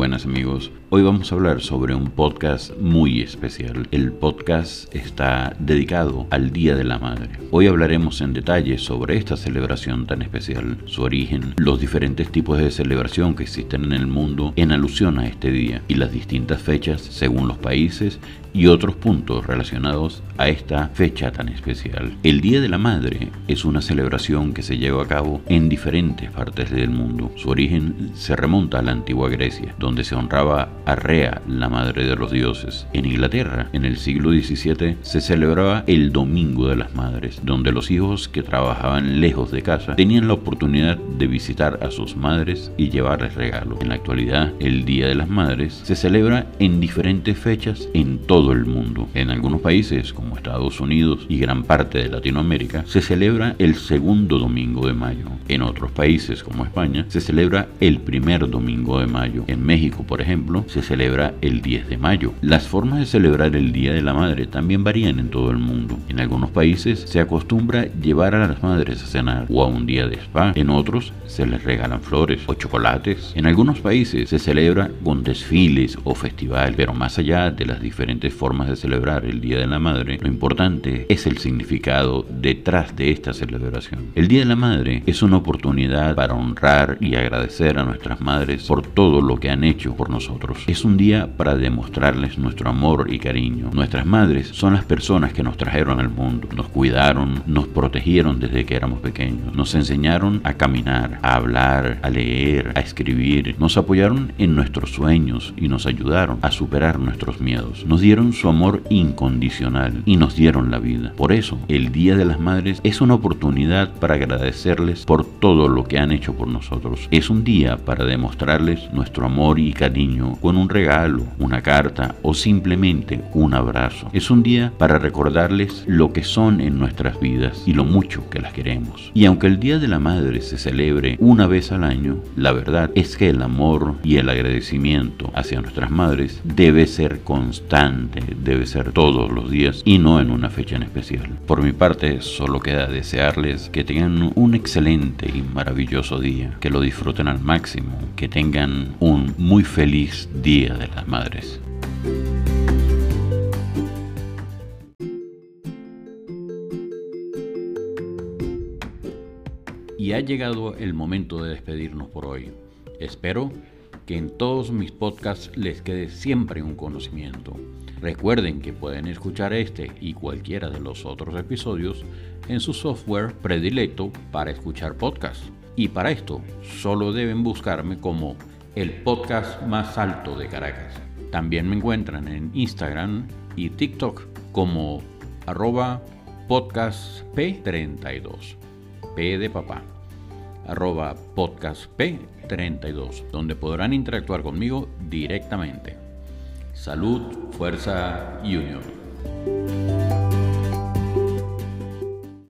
Buenas amigos, hoy vamos a hablar sobre un podcast muy especial. El podcast está dedicado al Día de la Madre. Hoy hablaremos en detalle sobre esta celebración tan especial, su origen, los diferentes tipos de celebración que existen en el mundo en alusión a este día y las distintas fechas según los países y otros puntos relacionados a esta fecha tan especial. El Día de la Madre es una celebración que se lleva a cabo en diferentes partes del mundo. Su origen se remonta a la antigua Grecia, donde se honraba a Rea, la madre de los dioses. En Inglaterra, en el siglo XVII, se celebraba el Domingo de las Madres, donde los hijos que trabajaban lejos de casa tenían la oportunidad de visitar a sus madres y llevarles regalos. En la actualidad, el Día de las Madres se celebra en diferentes fechas en todo el mundo. En algunos países, como Estados Unidos y gran parte de Latinoamérica, se celebra el segundo domingo de mayo. En otros países, como España, se celebra el primer domingo de mayo. En México, por ejemplo, se celebra el 10 de mayo. Las formas de celebrar el Día de la Madre también varían en todo el mundo. En algunos países se acostumbra llevar a las madres a cenar o a un día de spa. En otros se les regalan flores o chocolates. En algunos países se celebra con desfiles o festival, pero más allá de las diferentes formas de celebrar el Día de la Madre, lo importante es el significado detrás de esta celebración. El Día de la Madre es una oportunidad para honrar y agradecer a nuestras madres por todo lo que han hecho por nosotros. Es un día para demostrarles nuestro amor y cariño. Nuestras madres son las personas que nos trajeron al mundo, nos cuidaron, nos protegieron desde que éramos pequeños, nos enseñaron a caminar, a hablar, a leer, a escribir, nos apoyaron en nuestros sueños y nos ayudaron a superar nuestros miedos. Nos dieron su amor incondicional y nos dieron la vida. Por eso, el Día de las Madres es una oportunidad para agradecerles por todo lo que han hecho por nosotros. Es un día para demostrarles nuestro y cariño con un regalo, una carta o simplemente un abrazo. Es un día para recordarles lo que son en nuestras vidas y lo mucho que las queremos. Y aunque el Día de la Madre se celebre una vez al año, la verdad es que el amor y el agradecimiento hacia nuestras madres debe ser constante debe ser todos los días y no en una fecha en especial. Por mi parte, solo queda desearles que tengan un excelente y maravilloso día, que lo disfruten al máximo, que tengan un muy feliz Día de las Madres. Y ha llegado el momento de despedirnos por hoy. Espero que en todos mis podcasts les quede siempre un conocimiento. Recuerden que pueden escuchar este y cualquiera de los otros episodios en su software predilecto para escuchar podcasts. Y para esto solo deben buscarme como el podcast más alto de Caracas. También me encuentran en Instagram y TikTok como arroba podcastp32. P de papá arroba podcastp32, donde podrán interactuar conmigo directamente. Salud, fuerza y unión.